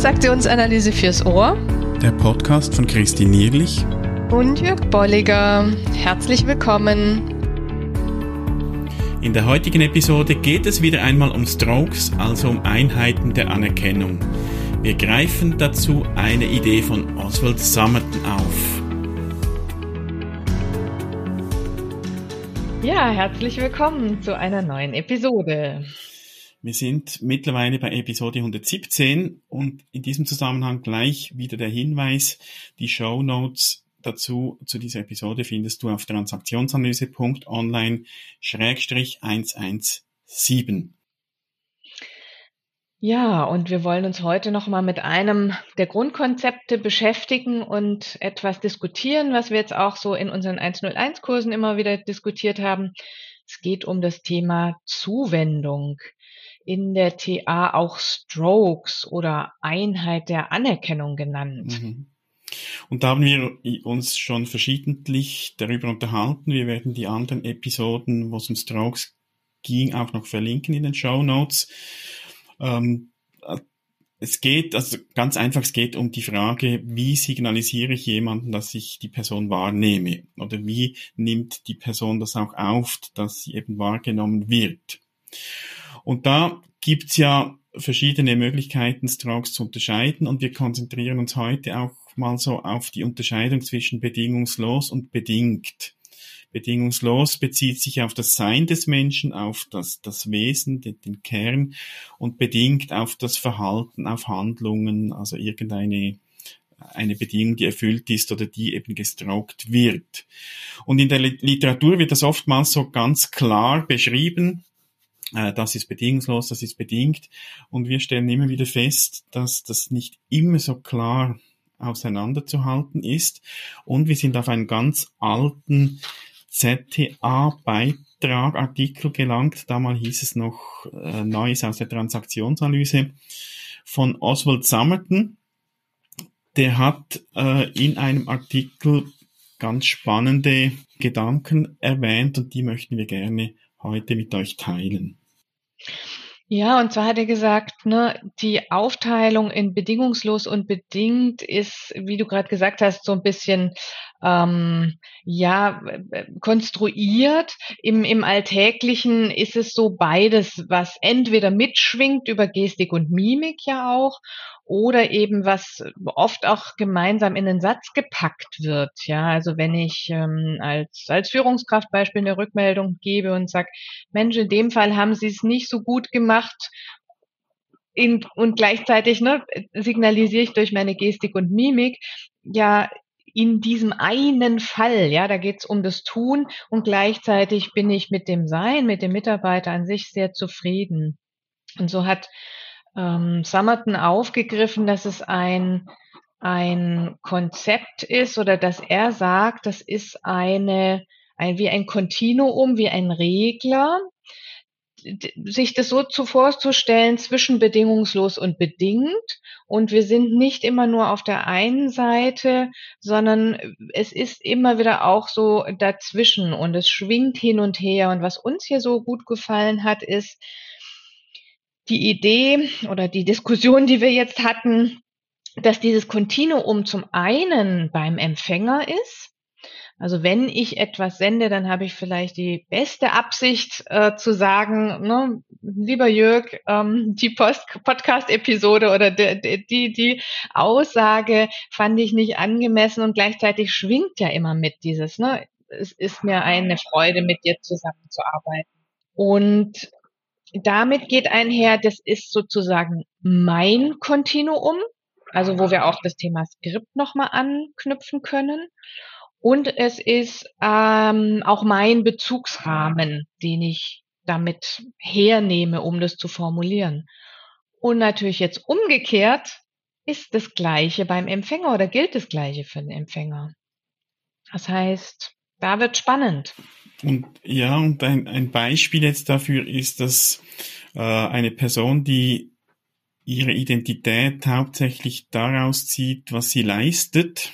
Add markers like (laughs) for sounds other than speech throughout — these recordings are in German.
Transaktionsanalyse fürs Ohr. Der Podcast von Christine Nierlich und Jörg Bolliger. Herzlich willkommen. In der heutigen Episode geht es wieder einmal um Strokes, also um Einheiten der Anerkennung. Wir greifen dazu eine Idee von Oswald Summerton auf. Ja, herzlich willkommen zu einer neuen Episode. Wir sind mittlerweile bei Episode 117 und in diesem Zusammenhang gleich wieder der Hinweis, die Show Notes dazu zu dieser Episode findest du auf transaktionsanalyse.online-117. Ja, und wir wollen uns heute nochmal mit einem der Grundkonzepte beschäftigen und etwas diskutieren, was wir jetzt auch so in unseren 101-Kursen immer wieder diskutiert haben. Es geht um das Thema Zuwendung in der TA auch Strokes oder Einheit der Anerkennung genannt. Mhm. Und da haben wir uns schon verschiedentlich darüber unterhalten. Wir werden die anderen Episoden, wo es um Strokes ging, auch noch verlinken in den Show Notes. Ähm, es geht, also ganz einfach, es geht um die Frage, wie signalisiere ich jemanden, dass ich die Person wahrnehme? Oder wie nimmt die Person das auch auf, dass sie eben wahrgenommen wird? Und da gibt's ja verschiedene Möglichkeiten, Strokes zu unterscheiden und wir konzentrieren uns heute auch mal so auf die Unterscheidung zwischen bedingungslos und bedingt. Bedingungslos bezieht sich auf das Sein des Menschen, auf das, das Wesen, den, den Kern und bedingt auf das Verhalten, auf Handlungen, also irgendeine eine Bedingung, die erfüllt ist oder die eben gestroked wird. Und in der Literatur wird das oftmals so ganz klar beschrieben, äh, das ist bedingungslos, das ist bedingt. Und wir stellen immer wieder fest, dass das nicht immer so klar auseinanderzuhalten ist. Und wir sind auf einen ganz alten ZTA-Beitrag, Artikel gelangt. Damals hieß es noch äh, Neues aus der Transaktionsanalyse von Oswald Summerton. Der hat äh, in einem Artikel ganz spannende Gedanken erwähnt und die möchten wir gerne heute mit euch teilen. Ja, und zwar hat er gesagt, ne, die Aufteilung in bedingungslos und bedingt ist, wie du gerade gesagt hast, so ein bisschen ähm, ja konstruiert. Im, Im Alltäglichen ist es so beides, was entweder mitschwingt über Gestik und Mimik ja auch oder eben was oft auch gemeinsam in den Satz gepackt wird. Ja, also wenn ich ähm, als als Führungskraft Beispiel eine Rückmeldung gebe und sage, Mensch, in dem Fall haben Sie es nicht so gut gemacht. In, und gleichzeitig ne, signalisiere ich durch meine Gestik und Mimik, ja, in diesem einen Fall, ja, da geht es um das Tun und gleichzeitig bin ich mit dem Sein, mit dem Mitarbeiter an sich sehr zufrieden. Und so hat ähm, Summerton aufgegriffen, dass es ein, ein Konzept ist oder dass er sagt, das ist eine, ein, wie ein Kontinuum, wie ein Regler, sich das so zu vorzustellen zwischen bedingungslos und bedingt. Und wir sind nicht immer nur auf der einen Seite, sondern es ist immer wieder auch so dazwischen und es schwingt hin und her. Und was uns hier so gut gefallen hat, ist, die Idee oder die Diskussion, die wir jetzt hatten, dass dieses Kontinuum zum einen beim Empfänger ist. Also wenn ich etwas sende, dann habe ich vielleicht die beste Absicht äh, zu sagen, ne, lieber Jörg, ähm, die Podcast-Episode oder die, die, die Aussage fand ich nicht angemessen und gleichzeitig schwingt ja immer mit dieses, ne, es ist mir eine Freude, mit dir zusammenzuarbeiten. Und damit geht einher, das ist sozusagen mein Kontinuum, also wo wir auch das Thema Skript nochmal anknüpfen können. Und es ist ähm, auch mein Bezugsrahmen, den ich damit hernehme, um das zu formulieren. Und natürlich jetzt umgekehrt ist das Gleiche beim Empfänger oder gilt das Gleiche für den Empfänger. Das heißt, da wird spannend. Und ja, und ein, ein Beispiel jetzt dafür ist, dass äh, eine Person, die ihre Identität hauptsächlich daraus zieht, was sie leistet,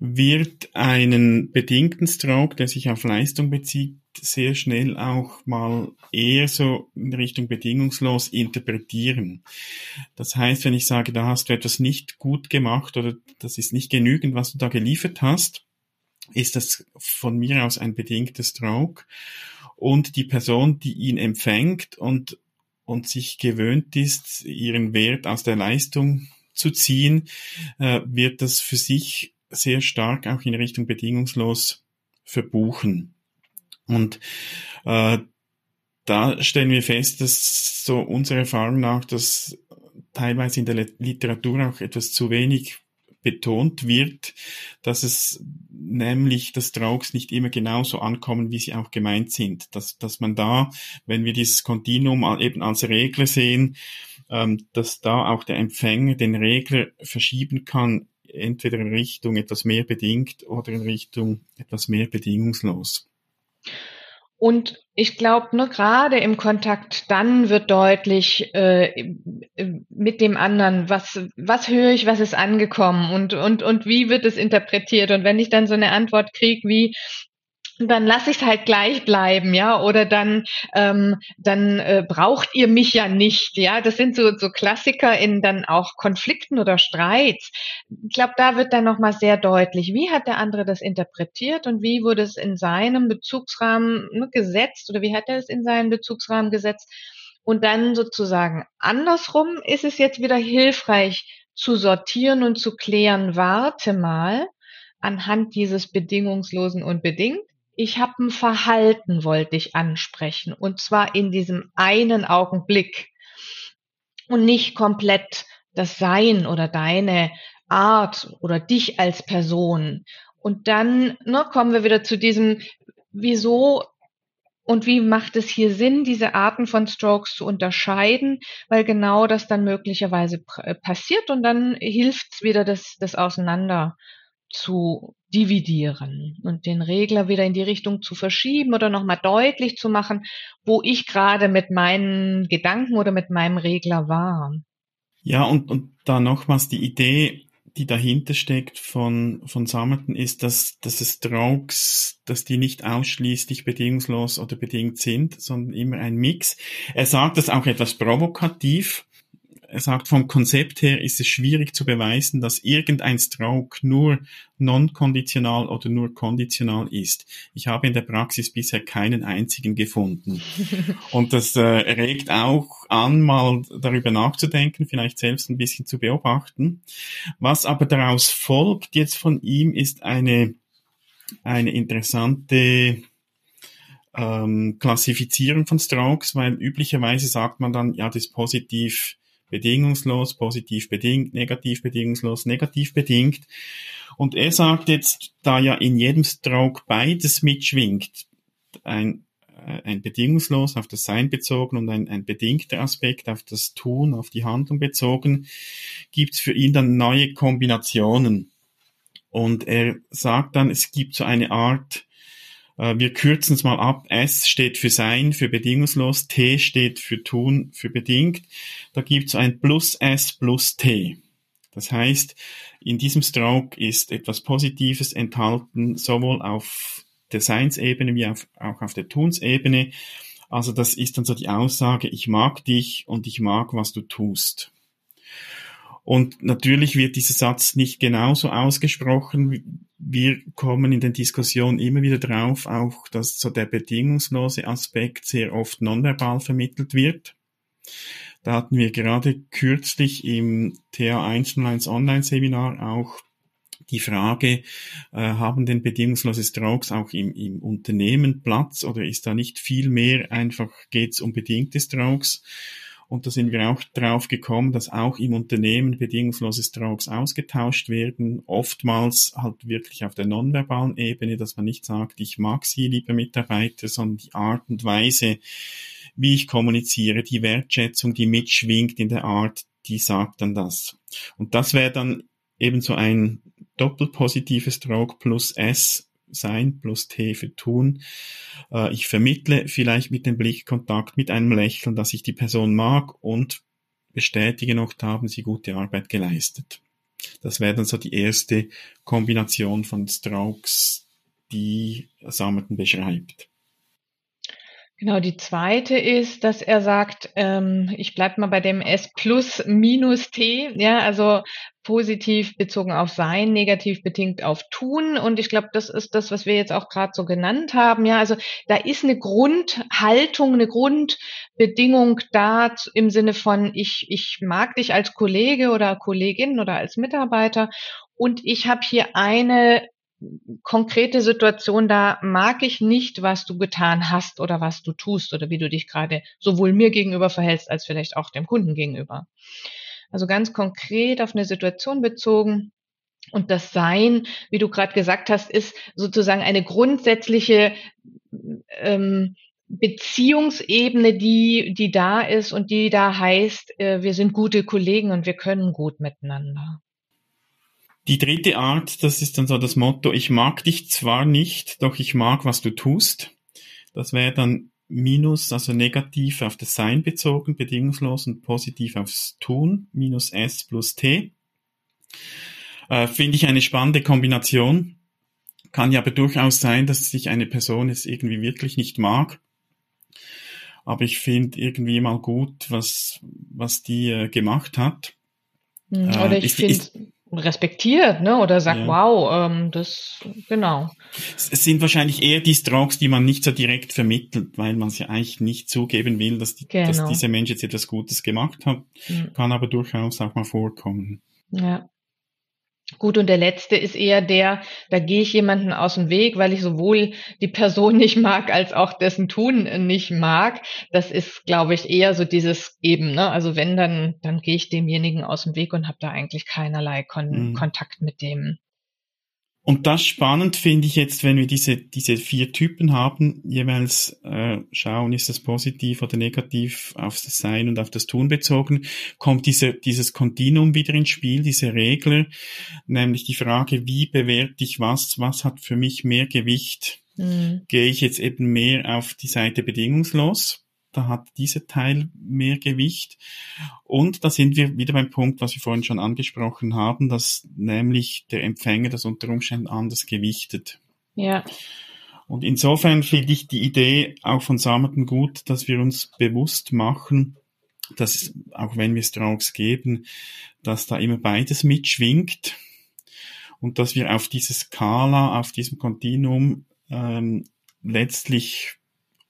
wird einen bedingten Stroke, der sich auf Leistung bezieht, sehr schnell auch mal eher so in Richtung bedingungslos interpretieren. Das heißt, wenn ich sage, da hast du etwas nicht gut gemacht oder das ist nicht genügend, was du da geliefert hast, ist das von mir aus ein bedingter Stroke. Und die Person, die ihn empfängt und, und sich gewöhnt ist, ihren Wert aus der Leistung zu ziehen, äh, wird das für sich sehr stark auch in Richtung bedingungslos verbuchen. Und äh, da stellen wir fest, dass so unserer Erfahrung nach, dass teilweise in der Literatur auch etwas zu wenig betont wird, dass es nämlich, dass Strokes nicht immer genauso ankommen, wie sie auch gemeint sind. Dass, dass man da, wenn wir dieses Kontinuum eben als Regler sehen, ähm, dass da auch der Empfänger den Regler verschieben kann, entweder in Richtung etwas mehr bedingt oder in Richtung etwas mehr bedingungslos. Und ich glaube, nur gerade im Kontakt dann wird deutlich äh, mit dem anderen, was, was höre ich, was ist angekommen und, und, und wie wird es interpretiert. Und wenn ich dann so eine Antwort kriege wie, dann lasse ich es halt gleich bleiben, ja, oder dann ähm, dann äh, braucht ihr mich ja nicht, ja. Das sind so so Klassiker in dann auch Konflikten oder Streits. Ich glaube, da wird dann noch mal sehr deutlich, wie hat der andere das interpretiert und wie wurde es in seinem Bezugsrahmen ne, gesetzt oder wie hat er es in seinen Bezugsrahmen gesetzt und dann sozusagen andersrum ist es jetzt wieder hilfreich zu sortieren und zu klären. Warte mal anhand dieses bedingungslosen und bedingt ich habe ein Verhalten, wollte ich ansprechen. Und zwar in diesem einen Augenblick. Und nicht komplett das Sein oder deine Art oder dich als Person. Und dann ne, kommen wir wieder zu diesem, wieso und wie macht es hier Sinn, diese Arten von Strokes zu unterscheiden, weil genau das dann möglicherweise passiert und dann hilft es wieder, das, das auseinander zu dividieren und den Regler wieder in die Richtung zu verschieben oder nochmal deutlich zu machen, wo ich gerade mit meinen Gedanken oder mit meinem Regler war. Ja, und, und da nochmals die Idee, die dahinter steckt von, von Samerton ist, dass, dass es Strokes, dass die nicht ausschließlich bedingungslos oder bedingt sind, sondern immer ein Mix. Er sagt das auch etwas provokativ, er sagt, vom Konzept her ist es schwierig zu beweisen, dass irgendein Stroke nur non-konditional oder nur konditional ist. Ich habe in der Praxis bisher keinen einzigen gefunden. (laughs) Und das äh, regt auch an, mal darüber nachzudenken, vielleicht selbst ein bisschen zu beobachten. Was aber daraus folgt jetzt von ihm, ist eine, eine interessante ähm, Klassifizierung von Strokes, weil üblicherweise sagt man dann, ja, das ist positiv bedingungslos, positiv bedingt, negativ bedingungslos, negativ bedingt. Und er sagt jetzt, da ja in jedem Stroke beides mitschwingt, ein, äh, ein bedingungslos auf das Sein bezogen und ein, ein bedingter Aspekt auf das Tun, auf die Handlung bezogen, gibt's für ihn dann neue Kombinationen. Und er sagt dann, es gibt so eine Art wir kürzen es mal ab. S steht für sein, für bedingungslos. T steht für tun, für bedingt. Da gibt es ein plus S plus T. Das heißt, in diesem Stroke ist etwas Positives enthalten, sowohl auf der Seinsebene wie auch auf der Tunsebene. Also das ist dann so die Aussage, ich mag dich und ich mag, was du tust. Und natürlich wird dieser Satz nicht genauso ausgesprochen. Wir kommen in den Diskussionen immer wieder drauf, auch dass so der bedingungslose Aspekt sehr oft nonverbal vermittelt wird. Da hatten wir gerade kürzlich im TA101 Online-Seminar auch die Frage, äh, haben denn bedingungslose Strokes auch im, im Unternehmen Platz oder ist da nicht viel mehr einfach geht's um bedingte Strokes? Und da sind wir auch drauf gekommen, dass auch im Unternehmen bedingungslose Strokes ausgetauscht werden. Oftmals halt wirklich auf der nonverbalen Ebene, dass man nicht sagt, ich mag Sie, liebe Mitarbeiter, sondern die Art und Weise, wie ich kommuniziere, die Wertschätzung, die mitschwingt in der Art, die sagt dann das. Und das wäre dann eben so ein doppelpositives Stroke plus S sein plus T für tun. Äh, ich vermittle vielleicht mit dem Blickkontakt, mit einem Lächeln, dass ich die Person mag und bestätige noch, da haben sie gute Arbeit geleistet. Das wäre dann so die erste Kombination von Strokes, die Samerton beschreibt. Genau, die zweite ist, dass er sagt, ähm, ich bleib mal bei dem S plus minus T, ja, also positiv bezogen auf Sein, negativ bedingt auf Tun. Und ich glaube, das ist das, was wir jetzt auch gerade so genannt haben. Ja, also da ist eine Grundhaltung, eine Grundbedingung da im Sinne von, ich, ich mag dich als Kollege oder Kollegin oder als Mitarbeiter und ich habe hier eine konkrete Situation, da mag ich nicht, was du getan hast oder was du tust oder wie du dich gerade sowohl mir gegenüber verhältst als vielleicht auch dem Kunden gegenüber. Also ganz konkret auf eine Situation bezogen. Und das Sein, wie du gerade gesagt hast, ist sozusagen eine grundsätzliche ähm, Beziehungsebene, die, die da ist und die da heißt, äh, wir sind gute Kollegen und wir können gut miteinander. Die dritte Art, das ist dann so das Motto, ich mag dich zwar nicht, doch ich mag, was du tust. Das wäre dann minus, also negativ auf das Sein bezogen, bedingungslos und positiv aufs Tun, minus S plus T. Äh, Finde ich eine spannende Kombination. Kann ja aber durchaus sein, dass sich eine Person es irgendwie wirklich nicht mag. Aber ich finde irgendwie mal gut, was, was die äh, gemacht hat. Hm, oder ich, ich finde respektiert, ne? Oder sagt, ja. wow, ähm, das genau. Es sind wahrscheinlich eher die Strokes, die man nicht so direkt vermittelt, weil man es ja eigentlich nicht zugeben will, dass, die, genau. dass dieser Mensch jetzt etwas Gutes gemacht hat. Mhm. Kann aber durchaus auch mal vorkommen. Ja. Gut, und der letzte ist eher der, da gehe ich jemanden aus dem Weg, weil ich sowohl die Person (laughs) nicht mag, als auch dessen Tun nicht mag. Das ist, glaube ich, eher so dieses eben, ne? Also wenn, dann, dann gehe ich demjenigen aus dem Weg und habe da eigentlich keinerlei Kon mhm. Kontakt mit dem. Und das spannend finde ich jetzt, wenn wir diese, diese vier Typen haben, jeweils äh, schauen, ist das positiv oder negativ auf das Sein und auf das Tun bezogen, kommt diese, dieses Kontinuum wieder ins Spiel, diese Regler, nämlich die Frage, wie bewerte ich was, was hat für mich mehr Gewicht? Mhm. Gehe ich jetzt eben mehr auf die Seite bedingungslos? Da hat dieser Teil mehr Gewicht. Und da sind wir wieder beim Punkt, was wir vorhin schon angesprochen haben, dass nämlich der Empfänger das unter Umständen anders gewichtet. Ja. Und insofern finde ich die Idee auch von Samerton gut, dass wir uns bewusst machen, dass auch wenn wir Strokes geben, dass da immer beides mitschwingt und dass wir auf diese Skala, auf diesem Kontinuum ähm, letztlich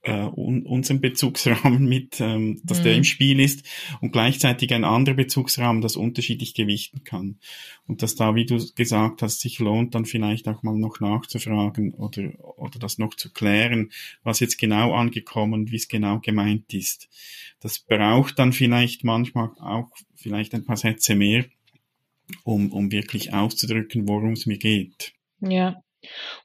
äh, un unseren Bezugsrahmen (laughs) mit, ähm, dass mhm. der im Spiel ist und gleichzeitig ein anderer Bezugsrahmen, das unterschiedlich gewichten kann. Und dass da, wie du gesagt hast, sich lohnt, dann vielleicht auch mal noch nachzufragen oder, oder das noch zu klären, was jetzt genau angekommen, wie es genau gemeint ist. Das braucht dann vielleicht manchmal auch vielleicht ein paar Sätze mehr, um, um wirklich auszudrücken, worum es mir geht. Ja,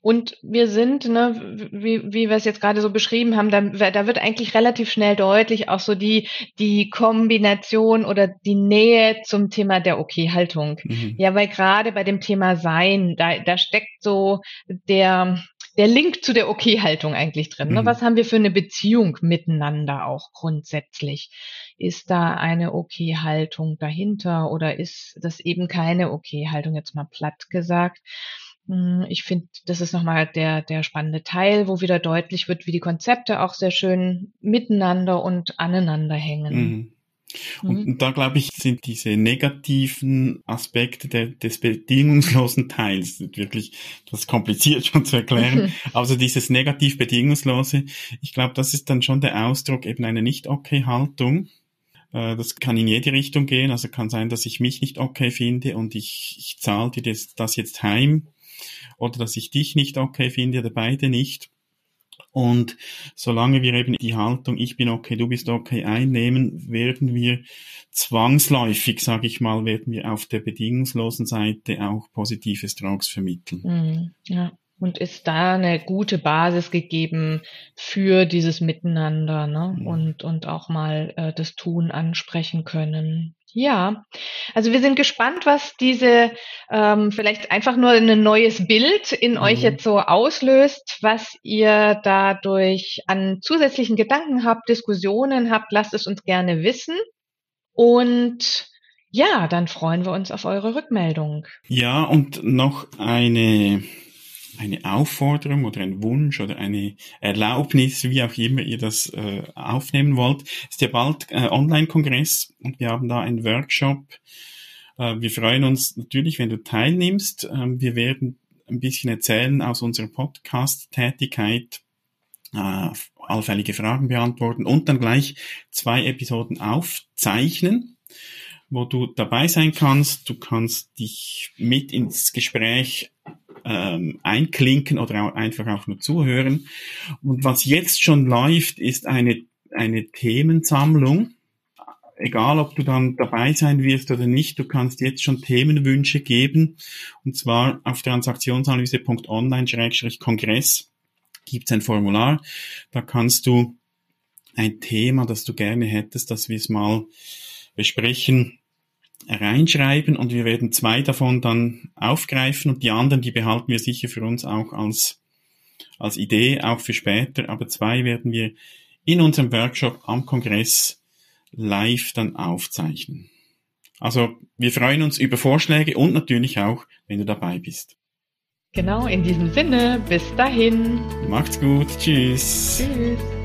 und wir sind, ne, wie, wie wir es jetzt gerade so beschrieben haben, da, da wird eigentlich relativ schnell deutlich auch so die, die Kombination oder die Nähe zum Thema der Okay-Haltung. Mhm. Ja, weil gerade bei dem Thema Sein, da, da steckt so der, der Link zu der Okay-Haltung eigentlich drin. Ne? Mhm. Was haben wir für eine Beziehung miteinander auch grundsätzlich? Ist da eine Okay-Haltung dahinter oder ist das eben keine Okay-Haltung, jetzt mal platt gesagt? Hm, ich finde, das ist nochmal der, der spannende Teil, wo wieder deutlich wird, wie die Konzepte auch sehr schön miteinander und aneinander hängen. Mhm. Und mhm. da glaube ich, sind diese negativen Aspekte der, des bedingungslosen Teils wirklich das kompliziert schon zu erklären. (laughs) Also dieses negativ bedingungslose, ich glaube, das ist dann schon der Ausdruck eben einer nicht okay Haltung. Äh, das kann in jede Richtung gehen. Also kann sein, dass ich mich nicht okay finde und ich, ich zahle dir das, das jetzt heim oder dass ich dich nicht okay finde oder beide nicht. Und solange wir eben die Haltung, ich bin okay, du bist okay einnehmen, werden wir zwangsläufig, sage ich mal, werden wir auf der bedingungslosen Seite auch positive Strokes vermitteln. Mhm, ja. Und ist da eine gute Basis gegeben für dieses Miteinander ne? Mhm. und, und auch mal äh, das Tun ansprechen können. Ja, also wir sind gespannt, was diese ähm, vielleicht einfach nur ein neues Bild in mhm. euch jetzt so auslöst, was ihr dadurch an zusätzlichen Gedanken habt, Diskussionen habt, lasst es uns gerne wissen. Und ja, dann freuen wir uns auf eure Rückmeldung. Ja, und noch eine eine Aufforderung oder ein Wunsch oder eine Erlaubnis, wie auch immer ihr das äh, aufnehmen wollt, ist ja bald äh, Online-Kongress und wir haben da einen Workshop. Äh, wir freuen uns natürlich, wenn du teilnimmst. Ähm, wir werden ein bisschen erzählen aus unserer Podcast-Tätigkeit, äh, allfällige Fragen beantworten und dann gleich zwei Episoden aufzeichnen wo du dabei sein kannst. Du kannst dich mit ins Gespräch ähm, einklinken oder auch einfach auch nur zuhören. Und was jetzt schon läuft, ist eine, eine Themensammlung. Egal, ob du dann dabei sein wirst oder nicht, du kannst jetzt schon Themenwünsche geben. Und zwar auf transaktionsanalyse.online-kongress gibt es ein Formular. Da kannst du ein Thema, das du gerne hättest, dass wir es mal besprechen, reinschreiben und wir werden zwei davon dann aufgreifen und die anderen, die behalten wir sicher für uns auch als, als Idee, auch für später, aber zwei werden wir in unserem Workshop am Kongress live dann aufzeichnen. Also wir freuen uns über Vorschläge und natürlich auch, wenn du dabei bist. Genau, in diesem Sinne, bis dahin. Macht's gut, tschüss. Tschüss.